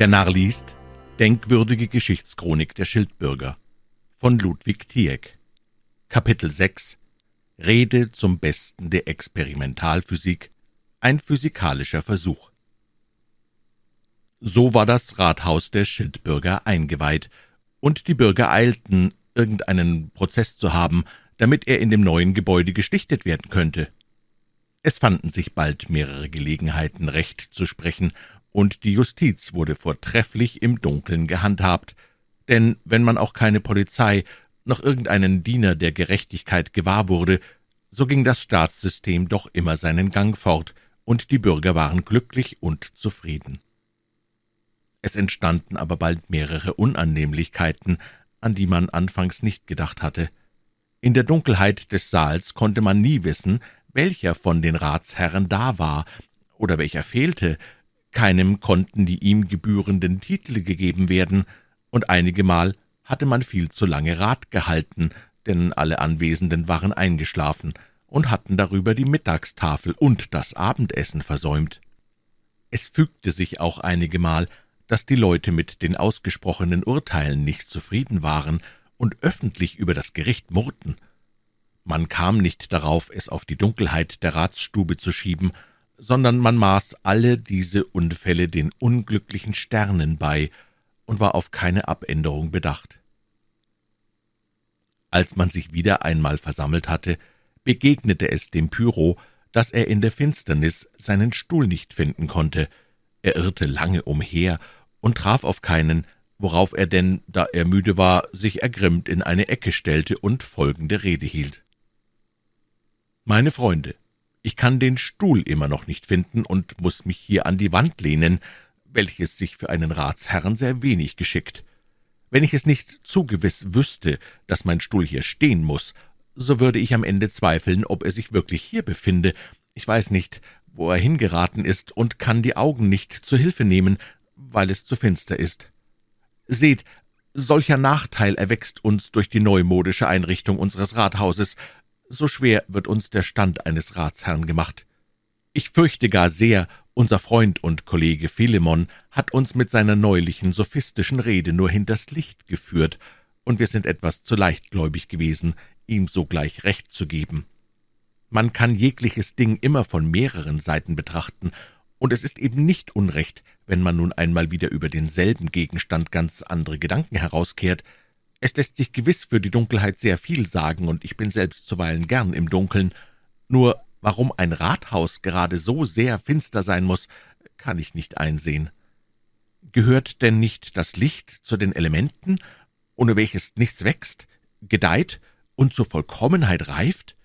Der Narr liest Denkwürdige Geschichtschronik der Schildbürger von Ludwig Tieck. Kapitel 6 Rede zum Besten der Experimentalphysik. Ein physikalischer Versuch. So war das Rathaus der Schildbürger eingeweiht, und die Bürger eilten, irgendeinen Prozeß zu haben, damit er in dem neuen Gebäude geschlichtet werden könnte. Es fanden sich bald mehrere Gelegenheiten, Recht zu sprechen, und die Justiz wurde vortrefflich im Dunkeln gehandhabt, denn wenn man auch keine Polizei noch irgendeinen Diener der Gerechtigkeit gewahr wurde, so ging das Staatssystem doch immer seinen Gang fort, und die Bürger waren glücklich und zufrieden. Es entstanden aber bald mehrere Unannehmlichkeiten, an die man anfangs nicht gedacht hatte. In der Dunkelheit des Saals konnte man nie wissen, welcher von den Ratsherren da war oder welcher fehlte, keinem konnten die ihm gebührenden Titel gegeben werden, und einigemal hatte man viel zu lange Rat gehalten, denn alle Anwesenden waren eingeschlafen und hatten darüber die Mittagstafel und das Abendessen versäumt. Es fügte sich auch einigemal, dass die Leute mit den ausgesprochenen Urteilen nicht zufrieden waren und öffentlich über das Gericht murrten. Man kam nicht darauf, es auf die Dunkelheit der Ratsstube zu schieben, sondern man maß alle diese Unfälle den unglücklichen Sternen bei und war auf keine Abänderung bedacht. Als man sich wieder einmal versammelt hatte, begegnete es dem Pyro, dass er in der Finsternis seinen Stuhl nicht finden konnte. Er irrte lange umher und traf auf keinen, worauf er denn, da er müde war, sich ergrimmt in eine Ecke stellte und folgende Rede hielt. Meine Freunde, ich kann den Stuhl immer noch nicht finden und muss mich hier an die Wand lehnen, welches sich für einen Ratsherrn sehr wenig geschickt. Wenn ich es nicht zu gewiss wüsste, dass mein Stuhl hier stehen muss, so würde ich am Ende zweifeln, ob er sich wirklich hier befinde. Ich weiß nicht, wo er hingeraten ist und kann die Augen nicht zu Hilfe nehmen, weil es zu finster ist. Seht, solcher Nachteil erwächst uns durch die neumodische Einrichtung unseres Rathauses, so schwer wird uns der Stand eines Ratsherrn gemacht. Ich fürchte gar sehr, unser Freund und Kollege Philemon hat uns mit seiner neulichen sophistischen Rede nur hinters Licht geführt, und wir sind etwas zu leichtgläubig gewesen, ihm sogleich Recht zu geben. Man kann jegliches Ding immer von mehreren Seiten betrachten, und es ist eben nicht unrecht, wenn man nun einmal wieder über denselben Gegenstand ganz andere Gedanken herauskehrt, es lässt sich gewiss für die Dunkelheit sehr viel sagen, und ich bin selbst zuweilen gern im Dunkeln. Nur warum ein Rathaus gerade so sehr finster sein muss, kann ich nicht einsehen. Gehört denn nicht das Licht zu den Elementen, ohne welches nichts wächst, gedeiht und zur Vollkommenheit reift?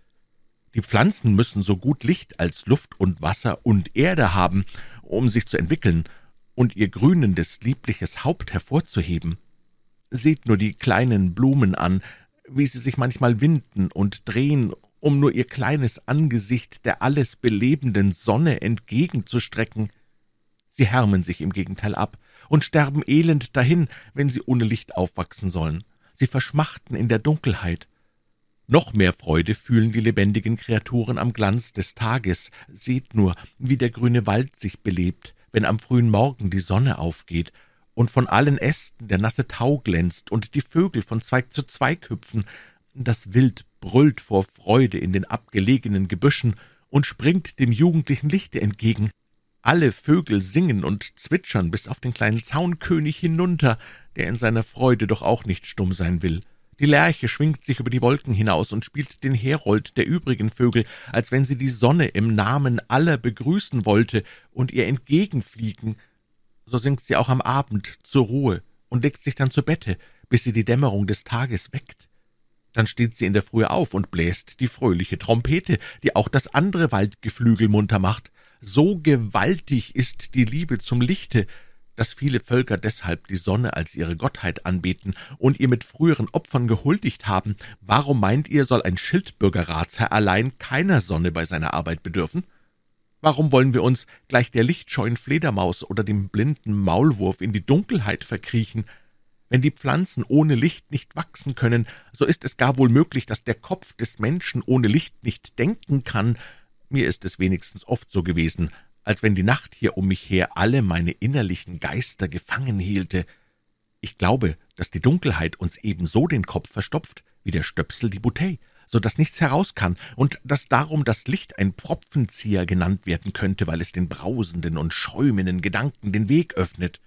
Die Pflanzen müssen so gut Licht als Luft und Wasser und Erde haben, um sich zu entwickeln und ihr grünendes, liebliches Haupt hervorzuheben. Seht nur die kleinen Blumen an, wie sie sich manchmal winden und drehen, um nur ihr kleines Angesicht der alles belebenden Sonne entgegenzustrecken. Sie härmen sich im Gegenteil ab und sterben elend dahin, wenn sie ohne Licht aufwachsen sollen. Sie verschmachten in der Dunkelheit. Noch mehr Freude fühlen die lebendigen Kreaturen am Glanz des Tages. Seht nur, wie der grüne Wald sich belebt, wenn am frühen Morgen die Sonne aufgeht und von allen Ästen der nasse Tau glänzt und die Vögel von Zweig zu Zweig hüpfen. Das Wild brüllt vor Freude in den abgelegenen Gebüschen und springt dem jugendlichen Lichte entgegen. Alle Vögel singen und zwitschern bis auf den kleinen Zaunkönig hinunter, der in seiner Freude doch auch nicht stumm sein will. Die Lerche schwingt sich über die Wolken hinaus und spielt den Herold der übrigen Vögel, als wenn sie die Sonne im Namen aller begrüßen wollte und ihr entgegenfliegen, so sinkt sie auch am Abend zur Ruhe und legt sich dann zu Bette, bis sie die Dämmerung des Tages weckt. Dann steht sie in der Frühe auf und bläst die fröhliche Trompete, die auch das andere Waldgeflügel munter macht. So gewaltig ist die Liebe zum Lichte, dass viele Völker deshalb die Sonne als ihre Gottheit anbeten und ihr mit früheren Opfern gehuldigt haben. Warum meint ihr, soll ein Schildbürgerratsherr allein keiner Sonne bei seiner Arbeit bedürfen? Warum wollen wir uns gleich der lichtscheuen Fledermaus oder dem blinden Maulwurf in die Dunkelheit verkriechen? Wenn die Pflanzen ohne Licht nicht wachsen können, so ist es gar wohl möglich, dass der Kopf des Menschen ohne Licht nicht denken kann. Mir ist es wenigstens oft so gewesen, als wenn die Nacht hier um mich her alle meine innerlichen Geister gefangen hielte. Ich glaube, dass die Dunkelheit uns ebenso den Kopf verstopft, wie der Stöpsel die Bouteille, so dass nichts heraus kann, und dass darum das Licht ein Pfropfenzieher genannt werden könnte, weil es den brausenden und schäumenden Gedanken den Weg öffnet.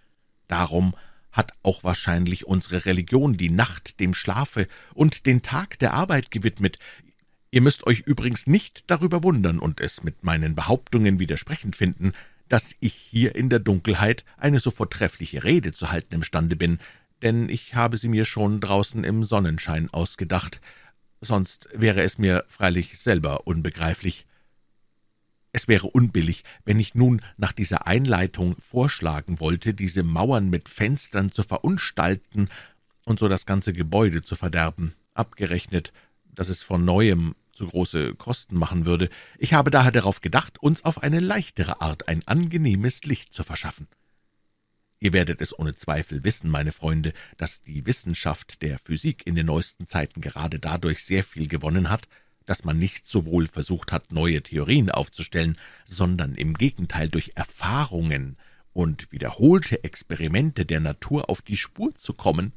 Darum hat auch wahrscheinlich unsere Religion die Nacht dem Schlafe und den Tag der Arbeit gewidmet. Ihr müsst euch übrigens nicht darüber wundern und es mit meinen Behauptungen widersprechend finden, dass ich hier in der Dunkelheit eine so vortreffliche Rede zu halten imstande bin, denn ich habe sie mir schon draußen im Sonnenschein ausgedacht, sonst wäre es mir freilich selber unbegreiflich. Es wäre unbillig, wenn ich nun nach dieser Einleitung vorschlagen wollte, diese Mauern mit Fenstern zu verunstalten und so das ganze Gebäude zu verderben, abgerechnet, dass es von neuem zu große Kosten machen würde. Ich habe daher darauf gedacht, uns auf eine leichtere Art ein angenehmes Licht zu verschaffen. Ihr werdet es ohne Zweifel wissen, meine Freunde, dass die Wissenschaft der Physik in den neuesten Zeiten gerade dadurch sehr viel gewonnen hat, dass man nicht sowohl versucht hat, neue Theorien aufzustellen, sondern im Gegenteil durch Erfahrungen und wiederholte Experimente der Natur auf die Spur zu kommen.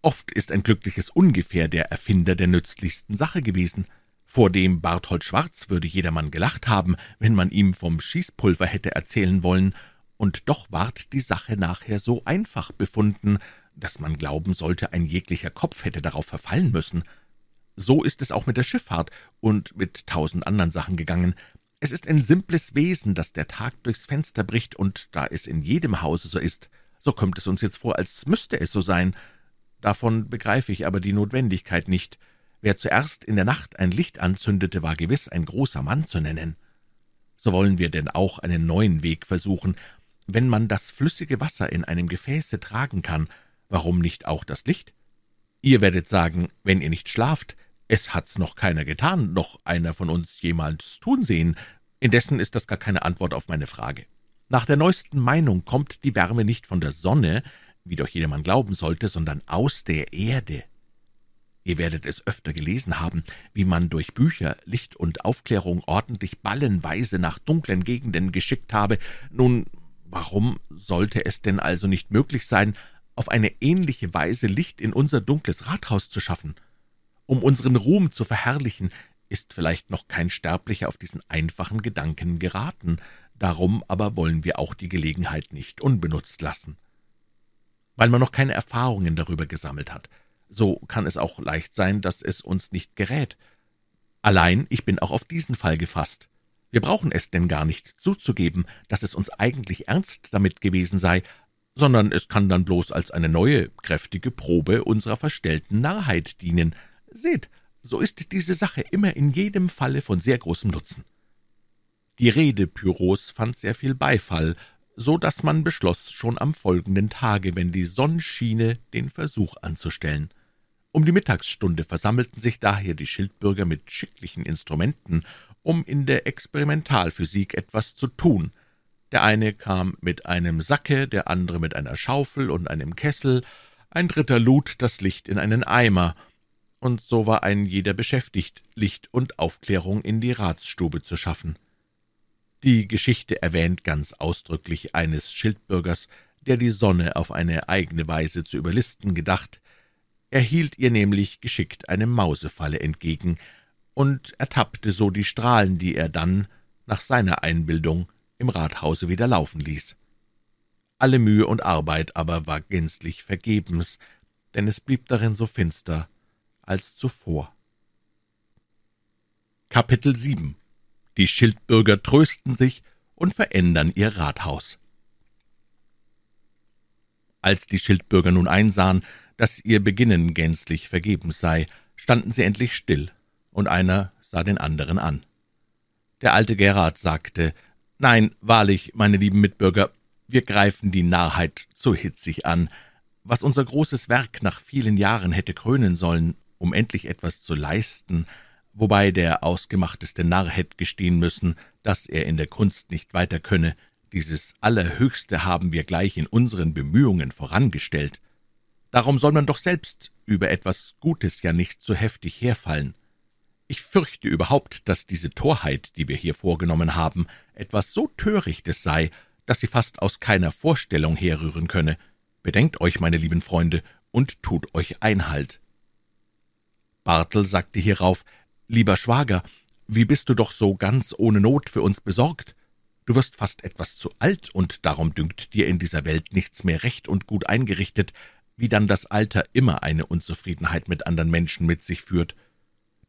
Oft ist ein glückliches Ungefähr der Erfinder der nützlichsten Sache gewesen. Vor dem Barthold Schwarz würde jedermann gelacht haben, wenn man ihm vom Schießpulver hätte erzählen wollen, und doch ward die Sache nachher so einfach befunden, dass man glauben sollte, ein jeglicher Kopf hätte darauf verfallen müssen. So ist es auch mit der Schifffahrt und mit tausend anderen Sachen gegangen. Es ist ein simples Wesen, das der Tag durchs Fenster bricht, und da es in jedem Hause so ist, so kommt es uns jetzt vor, als müsste es so sein. Davon begreife ich aber die Notwendigkeit nicht. Wer zuerst in der Nacht ein Licht anzündete, war gewiss ein großer Mann zu nennen. So wollen wir denn auch einen neuen Weg versuchen. Wenn man das flüssige Wasser in einem Gefäße tragen kann, warum nicht auch das Licht? Ihr werdet sagen, wenn ihr nicht schlaft, es hat's noch keiner getan, noch einer von uns jemals tun sehen. Indessen ist das gar keine Antwort auf meine Frage. Nach der neuesten Meinung kommt die Wärme nicht von der Sonne, wie doch jedermann glauben sollte, sondern aus der Erde. Ihr werdet es öfter gelesen haben, wie man durch Bücher, Licht und Aufklärung ordentlich ballenweise nach dunklen Gegenden geschickt habe. Nun, warum sollte es denn also nicht möglich sein, auf eine ähnliche Weise Licht in unser dunkles Rathaus zu schaffen? Um unseren Ruhm zu verherrlichen, ist vielleicht noch kein Sterblicher auf diesen einfachen Gedanken geraten, darum aber wollen wir auch die Gelegenheit nicht unbenutzt lassen. Weil man noch keine Erfahrungen darüber gesammelt hat, so kann es auch leicht sein, dass es uns nicht gerät. Allein ich bin auch auf diesen Fall gefasst. Wir brauchen es denn gar nicht zuzugeben, dass es uns eigentlich ernst damit gewesen sei, sondern es kann dann bloß als eine neue, kräftige Probe unserer verstellten Narrheit dienen, Seht, so ist diese Sache immer in jedem Falle von sehr großem Nutzen. Die Rede Pyros fand sehr viel Beifall, so dass man beschloss, schon am folgenden Tage, wenn die Sonne schiene, den Versuch anzustellen. Um die Mittagsstunde versammelten sich daher die Schildbürger mit schicklichen Instrumenten, um in der Experimentalphysik etwas zu tun. Der eine kam mit einem Sacke, der andere mit einer Schaufel und einem Kessel, ein dritter lud das Licht in einen Eimer, und so war ein jeder beschäftigt, Licht und Aufklärung in die Ratsstube zu schaffen. Die Geschichte erwähnt ganz ausdrücklich eines Schildbürgers, der die Sonne auf eine eigene Weise zu überlisten gedacht. Er hielt ihr nämlich geschickt eine Mausefalle entgegen und ertappte so die Strahlen, die er dann, nach seiner Einbildung, im Rathause wieder laufen ließ. Alle Mühe und Arbeit aber war gänzlich vergebens, denn es blieb darin so finster als zuvor. Kapitel 7 Die Schildbürger trösten sich und verändern ihr Rathaus. Als die Schildbürger nun einsahen, dass ihr Beginnen gänzlich vergebens sei, standen sie endlich still, und einer sah den anderen an. Der alte Gerard sagte, »Nein, wahrlich, meine lieben Mitbürger, wir greifen die Narrheit zu hitzig an. Was unser großes Werk nach vielen Jahren hätte krönen sollen, um endlich etwas zu leisten, wobei der ausgemachteste Narr hätte gestehen müssen, dass er in der Kunst nicht weiter könne, dieses Allerhöchste haben wir gleich in unseren Bemühungen vorangestellt. Darum soll man doch selbst über etwas Gutes ja nicht so heftig herfallen. Ich fürchte überhaupt, dass diese Torheit, die wir hier vorgenommen haben, etwas so Törichtes sei, dass sie fast aus keiner Vorstellung herrühren könne. Bedenkt euch, meine lieben Freunde, und tut euch Einhalt. Bartel sagte hierauf, »Lieber Schwager, wie bist du doch so ganz ohne Not für uns besorgt? Du wirst fast etwas zu alt, und darum dünkt dir in dieser Welt nichts mehr recht und gut eingerichtet, wie dann das Alter immer eine Unzufriedenheit mit anderen Menschen mit sich führt.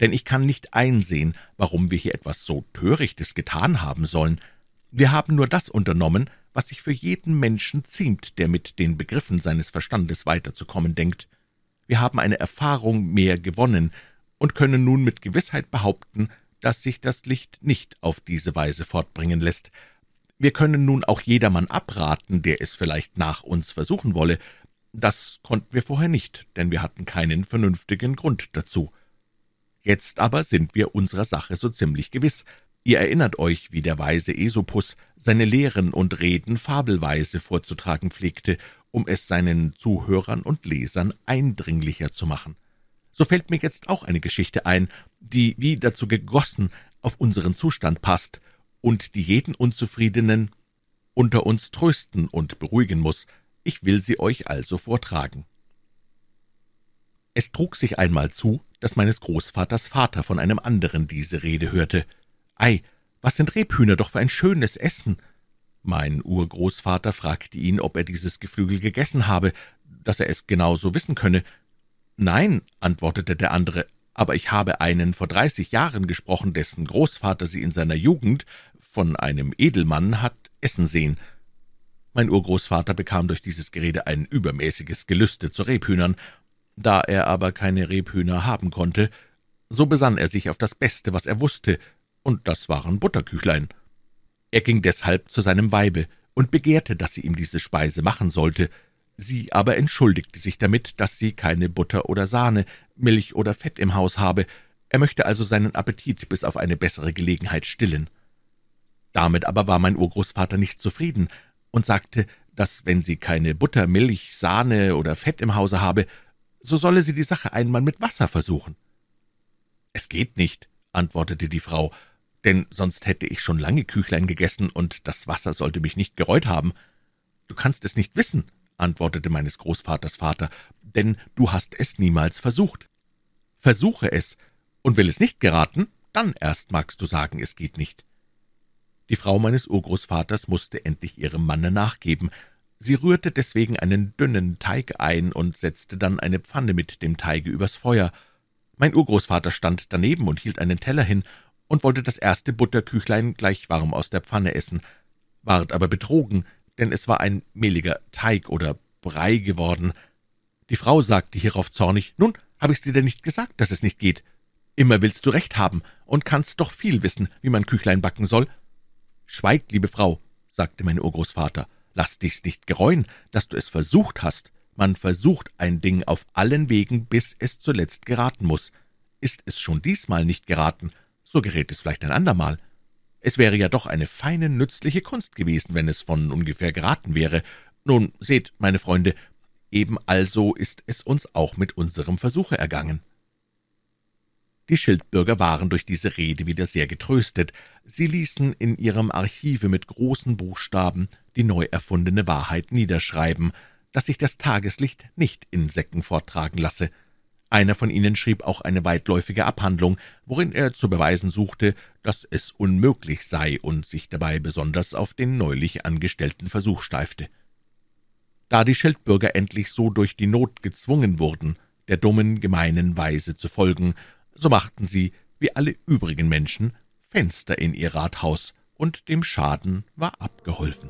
Denn ich kann nicht einsehen, warum wir hier etwas so Törichtes getan haben sollen. Wir haben nur das unternommen, was sich für jeden Menschen ziemt, der mit den Begriffen seines Verstandes weiterzukommen denkt. Wir haben eine Erfahrung mehr gewonnen und können nun mit Gewissheit behaupten, dass sich das Licht nicht auf diese Weise fortbringen lässt. Wir können nun auch jedermann abraten, der es vielleicht nach uns versuchen wolle. Das konnten wir vorher nicht, denn wir hatten keinen vernünftigen Grund dazu. Jetzt aber sind wir unserer Sache so ziemlich gewiss. Ihr erinnert euch, wie der weise Esopus seine Lehren und Reden fabelweise vorzutragen pflegte, um es seinen Zuhörern und Lesern eindringlicher zu machen. So fällt mir jetzt auch eine Geschichte ein, die wie dazu gegossen auf unseren Zustand passt und die jeden Unzufriedenen unter uns trösten und beruhigen muss. Ich will sie euch also vortragen. Es trug sich einmal zu, dass meines Großvaters Vater von einem anderen diese Rede hörte. »Ei, was sind Rebhühner doch für ein schönes Essen!« Mein Urgroßvater fragte ihn, ob er dieses Geflügel gegessen habe, dass er es genau so wissen könne. »Nein«, antwortete der andere, »aber ich habe einen vor dreißig Jahren gesprochen, dessen Großvater sie in seiner Jugend von einem Edelmann hat essen sehen.« mein Urgroßvater bekam durch dieses Gerede ein übermäßiges Gelüste zu Rebhühnern, da er aber keine Rebhühner haben konnte, so besann er sich auf das Beste, was er wusste, und das waren Butterküchlein. Er ging deshalb zu seinem Weibe und begehrte, dass sie ihm diese Speise machen sollte, sie aber entschuldigte sich damit, dass sie keine Butter oder Sahne, Milch oder Fett im Haus habe, er möchte also seinen Appetit bis auf eine bessere Gelegenheit stillen. Damit aber war mein Urgroßvater nicht zufrieden, und sagte, dass wenn sie keine Butter, Milch, Sahne oder Fett im Hause habe, so solle sie die Sache einmal mit Wasser versuchen. Es geht nicht, antwortete die Frau, denn sonst hätte ich schon lange Küchlein gegessen, und das Wasser sollte mich nicht gereut haben. Du kannst es nicht wissen, antwortete meines Großvaters Vater, denn du hast es niemals versucht. Versuche es, und will es nicht geraten, dann erst magst du sagen, es geht nicht. Die Frau meines Urgroßvaters musste endlich ihrem Manne nachgeben. Sie rührte deswegen einen dünnen Teig ein und setzte dann eine Pfanne mit dem Teige übers Feuer. Mein Urgroßvater stand daneben und hielt einen Teller hin und wollte das erste Butterküchlein gleich warm aus der Pfanne essen, ward aber betrogen, denn es war ein mehliger Teig oder Brei geworden. Die Frau sagte hierauf zornig, »Nun, habe ich's dir denn nicht gesagt, dass es nicht geht? Immer willst du recht haben und kannst doch viel wissen, wie man Küchlein backen soll. »Schweig, liebe Frau«, sagte mein Urgroßvater, »lass dich's nicht gereuen, dass du es versucht hast. Man versucht ein Ding auf allen Wegen, bis es zuletzt geraten muss. Ist es schon diesmal nicht geraten, so gerät es vielleicht ein andermal. Es wäre ja doch eine feine, nützliche Kunst gewesen, wenn es von ungefähr geraten wäre. Nun, seht, meine Freunde, eben also ist es uns auch mit unserem Versuche ergangen.« Die Schildbürger waren durch diese Rede wieder sehr getröstet. Sie ließen in ihrem Archive mit großen Buchstaben die neu erfundene Wahrheit niederschreiben, dass sich das Tageslicht nicht in Säcken vortragen lasse. Einer von ihnen schrieb auch eine weitläufige Abhandlung, worin er zu beweisen suchte, dass es unmöglich sei und sich dabei besonders auf den neulich angestellten Versuch steifte. Da die Schildbürger endlich so durch die Not gezwungen wurden, der dummen, gemeinen Weise zu folgen, so machten sie, wie alle übrigen Menschen, Fenster in ihr Rathaus, und dem Schaden war abgeholfen.